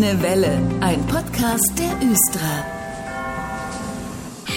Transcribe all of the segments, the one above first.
Grüne Welle, ein Podcast der Östra.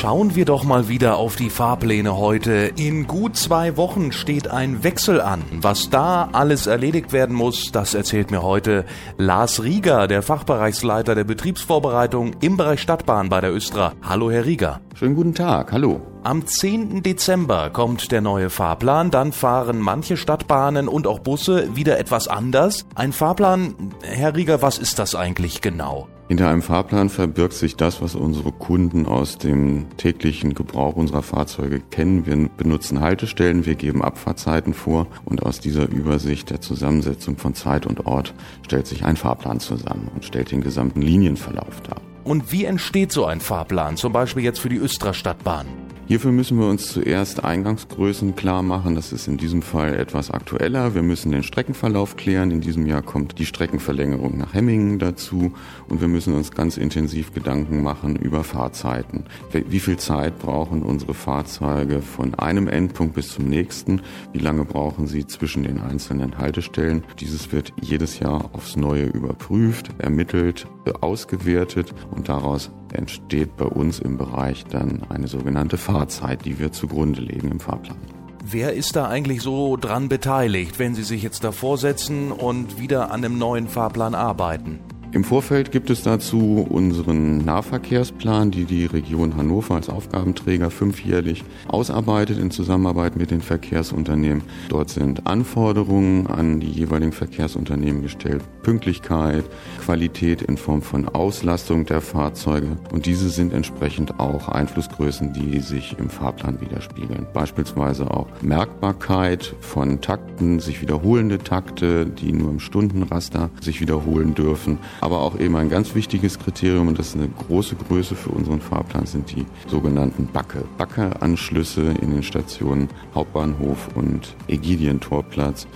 Schauen wir doch mal wieder auf die Fahrpläne heute. In gut zwei Wochen steht ein Wechsel an. Was da alles erledigt werden muss, das erzählt mir heute Lars Rieger, der Fachbereichsleiter der Betriebsvorbereitung im Bereich Stadtbahn bei der Östra. Hallo, Herr Rieger. Schönen guten Tag, hallo. Am 10. Dezember kommt der neue Fahrplan. Dann fahren manche Stadtbahnen und auch Busse wieder etwas anders. Ein Fahrplan, Herr Rieger, was ist das eigentlich genau? Hinter einem Fahrplan verbirgt sich das, was unsere Kunden aus dem täglichen Gebrauch unserer Fahrzeuge kennen. Wir benutzen Haltestellen, wir geben Abfahrtzeiten vor und aus dieser Übersicht der Zusammensetzung von Zeit und Ort stellt sich ein Fahrplan zusammen und stellt den gesamten Linienverlauf dar. Und wie entsteht so ein Fahrplan, zum Beispiel jetzt für die Östra Stadtbahn? Hierfür müssen wir uns zuerst Eingangsgrößen klar machen. Das ist in diesem Fall etwas aktueller. Wir müssen den Streckenverlauf klären. In diesem Jahr kommt die Streckenverlängerung nach Hemmingen dazu. Und wir müssen uns ganz intensiv Gedanken machen über Fahrzeiten. Wie viel Zeit brauchen unsere Fahrzeuge von einem Endpunkt bis zum nächsten? Wie lange brauchen sie zwischen den einzelnen Haltestellen? Dieses wird jedes Jahr aufs Neue überprüft, ermittelt, ausgewertet und daraus entsteht bei uns im Bereich dann eine sogenannte Fahrzeit, die wir zugrunde legen im Fahrplan. Wer ist da eigentlich so dran beteiligt, wenn Sie sich jetzt davor setzen und wieder an einem neuen Fahrplan arbeiten? Im Vorfeld gibt es dazu unseren Nahverkehrsplan, die die Region Hannover als Aufgabenträger fünfjährlich ausarbeitet in Zusammenarbeit mit den Verkehrsunternehmen. Dort sind Anforderungen an die jeweiligen Verkehrsunternehmen gestellt, Pünktlichkeit, Qualität in Form von Auslastung der Fahrzeuge und diese sind entsprechend auch Einflussgrößen, die sich im Fahrplan widerspiegeln. Beispielsweise auch Merkbarkeit von Takten, sich wiederholende Takte, die nur im Stundenraster sich wiederholen dürfen aber auch eben ein ganz wichtiges Kriterium, und das ist eine große Größe für unseren Fahrplan, sind die sogenannten Backe. Backe-Anschlüsse in den Stationen Hauptbahnhof und Ägidientorplatz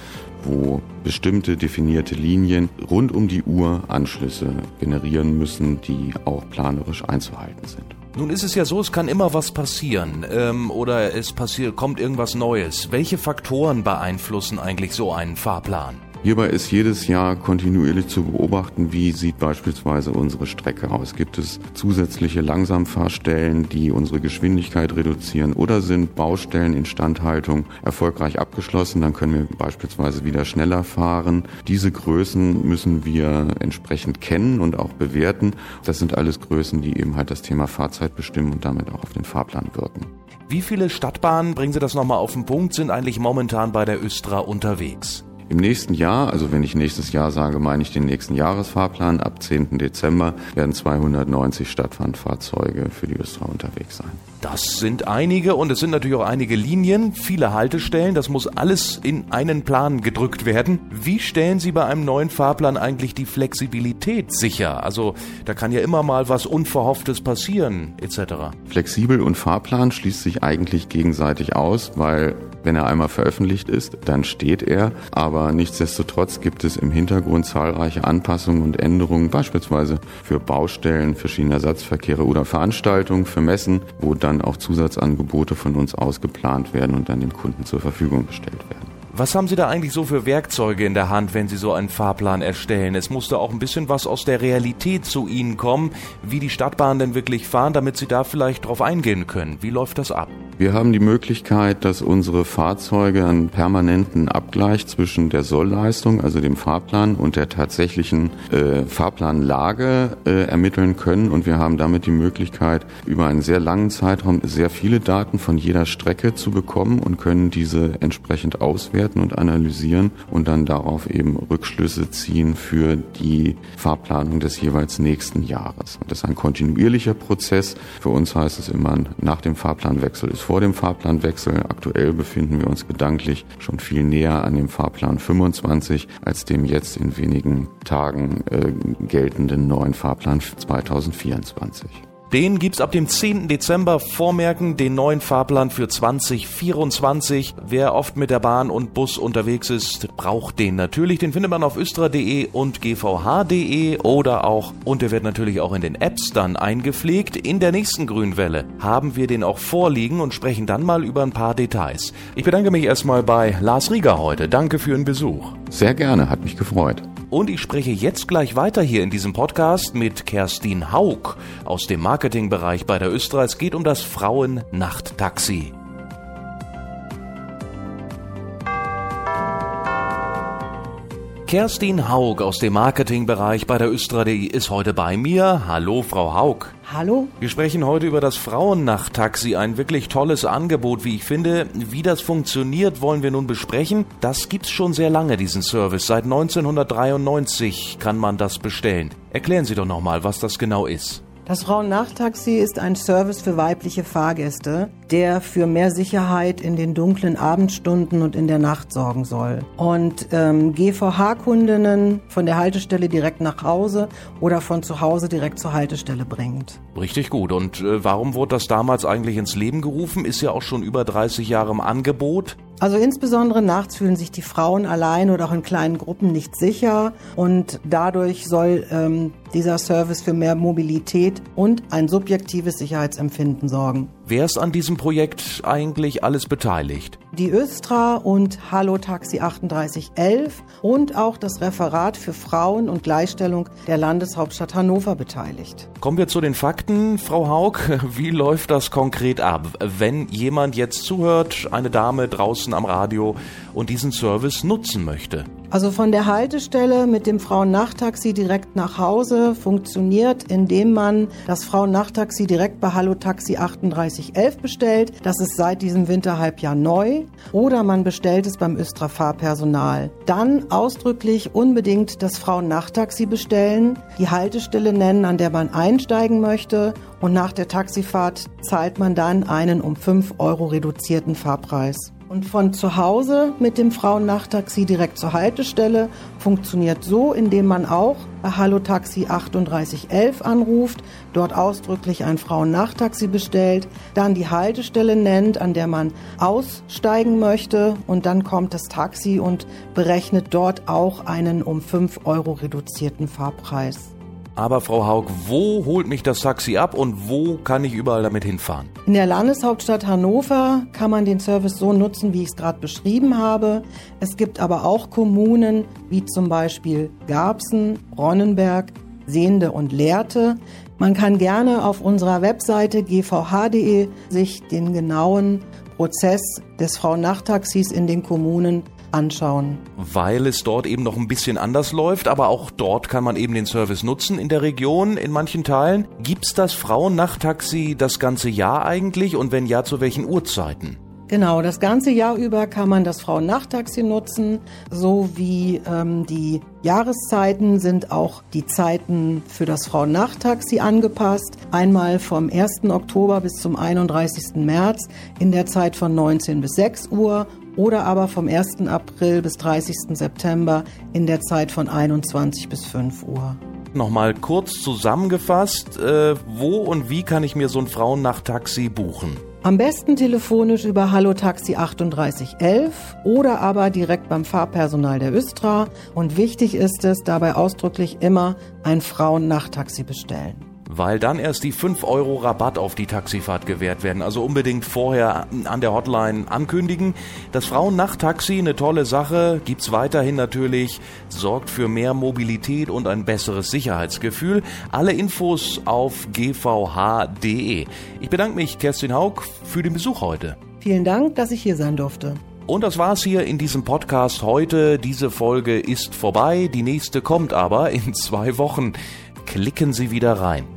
wo bestimmte definierte Linien rund um die Uhr Anschlüsse generieren müssen, die auch planerisch einzuhalten sind. Nun ist es ja so, es kann immer was passieren ähm, oder es passiert, kommt irgendwas Neues. Welche Faktoren beeinflussen eigentlich so einen Fahrplan? Hierbei ist jedes Jahr kontinuierlich zu beobachten, wie sieht beispielsweise unsere Strecke aus. Gibt es zusätzliche Langsamfahrstellen, die unsere Geschwindigkeit reduzieren oder sind Baustellen Instandhaltung erfolgreich abgeschlossen, dann können wir beispielsweise wieder schneller fahren. Diese Größen müssen wir entsprechend kennen und auch bewerten. Das sind alles Größen, die eben halt das Thema Fahrzeit bestimmen und damit auch auf den Fahrplan wirken. Wie viele Stadtbahnen, bringen Sie das nochmal auf den Punkt, sind eigentlich momentan bei der Östra unterwegs? Im nächsten Jahr, also wenn ich nächstes Jahr sage, meine ich den nächsten Jahresfahrplan, ab 10. Dezember werden 290 Stadtfahrtfahrzeuge für die Östra unterwegs sein. Das sind einige und es sind natürlich auch einige Linien, viele Haltestellen. Das muss alles in einen Plan gedrückt werden. Wie stellen Sie bei einem neuen Fahrplan eigentlich die Flexibilität sicher? Also da kann ja immer mal was Unverhofftes passieren etc. Flexibel und Fahrplan schließt sich eigentlich gegenseitig aus, weil wenn er einmal veröffentlicht ist, dann steht er. Aber nichtsdestotrotz gibt es im Hintergrund zahlreiche Anpassungen und Änderungen, beispielsweise für Baustellen, für Schienenersatzverkehre oder Veranstaltungen, für Messen, wo dann auch Zusatzangebote von uns ausgeplant werden und dann dem Kunden zur Verfügung gestellt werden. Was haben Sie da eigentlich so für Werkzeuge in der Hand, wenn Sie so einen Fahrplan erstellen? Es musste auch ein bisschen was aus der Realität zu Ihnen kommen, wie die Stadtbahnen denn wirklich fahren, damit Sie da vielleicht drauf eingehen können. Wie läuft das ab? Wir haben die Möglichkeit, dass unsere Fahrzeuge einen permanenten Abgleich zwischen der Sollleistung, also dem Fahrplan, und der tatsächlichen äh, Fahrplanlage äh, ermitteln können. Und wir haben damit die Möglichkeit, über einen sehr langen Zeitraum sehr viele Daten von jeder Strecke zu bekommen und können diese entsprechend auswerten und analysieren und dann darauf eben Rückschlüsse ziehen für die Fahrplanung des jeweils nächsten Jahres. Und das ist ein kontinuierlicher Prozess. Für uns heißt es immer, nach dem Fahrplanwechsel ist vor dem Fahrplanwechsel. Aktuell befinden wir uns gedanklich schon viel näher an dem Fahrplan 25 als dem jetzt in wenigen Tagen äh, geltenden neuen Fahrplan 2024. Den gibt's ab dem 10. Dezember vormerken, den neuen Fahrplan für 2024. Wer oft mit der Bahn und Bus unterwegs ist, braucht den natürlich. Den findet man auf östra.de und gvh.de oder auch, und der wird natürlich auch in den Apps dann eingepflegt. In der nächsten Grünwelle haben wir den auch vorliegen und sprechen dann mal über ein paar Details. Ich bedanke mich erstmal bei Lars Rieger heute. Danke für Ihren Besuch. Sehr gerne, hat mich gefreut. Und ich spreche jetzt gleich weiter hier in diesem Podcast mit Kerstin Haug aus dem Marketingbereich bei der Östra. Es geht um das Frauen-Nachttaxi. Kerstin Haug aus dem Marketingbereich bei der Östra.de ist heute bei mir. Hallo, Frau Haug. Hallo. Wir sprechen heute über das Frauennachttaxi, ein wirklich tolles Angebot, wie ich finde. Wie das funktioniert, wollen wir nun besprechen. Das gibt's schon sehr lange, diesen Service. Seit 1993 kann man das bestellen. Erklären Sie doch nochmal, was das genau ist. Das Frauennachttaxi ist ein Service für weibliche Fahrgäste, der für mehr Sicherheit in den dunklen Abendstunden und in der Nacht sorgen soll. Und ähm, GVH-Kundinnen von der Haltestelle direkt nach Hause oder von zu Hause direkt zur Haltestelle bringt. Richtig gut. Und äh, warum wurde das damals eigentlich ins Leben gerufen? Ist ja auch schon über 30 Jahre im Angebot. Also insbesondere nachts fühlen sich die Frauen allein oder auch in kleinen Gruppen nicht sicher und dadurch soll ähm, dieser Service für mehr Mobilität und ein subjektives Sicherheitsempfinden sorgen. Wer ist an diesem Projekt eigentlich alles beteiligt? Die Östra und Hallo Taxi 3811 und auch das Referat für Frauen und Gleichstellung der Landeshauptstadt Hannover beteiligt. Kommen wir zu den Fakten, Frau Haug. Wie läuft das konkret ab, wenn jemand jetzt zuhört, eine Dame draußen am Radio und diesen Service nutzen möchte? Also von der Haltestelle mit dem Frauennachttaxi direkt nach Hause funktioniert, indem man das Frauennachttaxi direkt bei Hallo Taxi 3811 bestellt. Das ist seit diesem Winterhalbjahr neu. Oder man bestellt es beim Östra Fahrpersonal. Dann ausdrücklich unbedingt das Frauennachttaxi bestellen, die Haltestelle nennen, an der man einsteigen möchte und nach der Taxifahrt zahlt man dann einen um 5 Euro reduzierten Fahrpreis. Und von zu Hause mit dem Frauennachttaxi direkt zur Haltestelle funktioniert so, indem man auch Hallo Taxi 3811 anruft, dort ausdrücklich ein Frauennachttaxi bestellt, dann die Haltestelle nennt, an der man aussteigen möchte und dann kommt das Taxi und berechnet dort auch einen um 5 Euro reduzierten Fahrpreis. Aber Frau Haug, wo holt mich das Taxi ab und wo kann ich überall damit hinfahren? In der Landeshauptstadt Hannover kann man den Service so nutzen, wie ich es gerade beschrieben habe. Es gibt aber auch Kommunen wie zum Beispiel Garbsen, Ronnenberg, Sehende und Lehrte. Man kann gerne auf unserer Webseite gvh.de sich den genauen Prozess des Frauennachttaxis in den Kommunen anschauen. Weil es dort eben noch ein bisschen anders läuft, aber auch dort kann man eben den Service nutzen in der Region, in manchen Teilen. Gibt's das Frauennachttaxi das ganze Jahr eigentlich und wenn ja, zu welchen Uhrzeiten? Genau, das ganze Jahr über kann man das Frauennachttaxi nutzen, so wie ähm, die Jahreszeiten sind auch die Zeiten für das Frauennachttaxi angepasst. Einmal vom 1. Oktober bis zum 31. März in der Zeit von 19 bis 6 Uhr oder aber vom 1. April bis 30. September in der Zeit von 21 bis 5 Uhr. Nochmal kurz zusammengefasst, äh, wo und wie kann ich mir so ein Frauennachttaxi buchen? Am besten telefonisch über Hallo Taxi 3811 oder aber direkt beim Fahrpersonal der Östra. Und wichtig ist es, dabei ausdrücklich immer ein Frauennachttaxi bestellen weil dann erst die 5 Euro Rabatt auf die Taxifahrt gewährt werden. Also unbedingt vorher an der Hotline ankündigen. Das Frauennachttaxi, eine tolle Sache, gibt's weiterhin natürlich, sorgt für mehr Mobilität und ein besseres Sicherheitsgefühl. Alle Infos auf gvh.de. Ich bedanke mich, Kerstin Haug, für den Besuch heute. Vielen Dank, dass ich hier sein durfte. Und das war's hier in diesem Podcast heute. Diese Folge ist vorbei. Die nächste kommt aber in zwei Wochen. Klicken Sie wieder rein.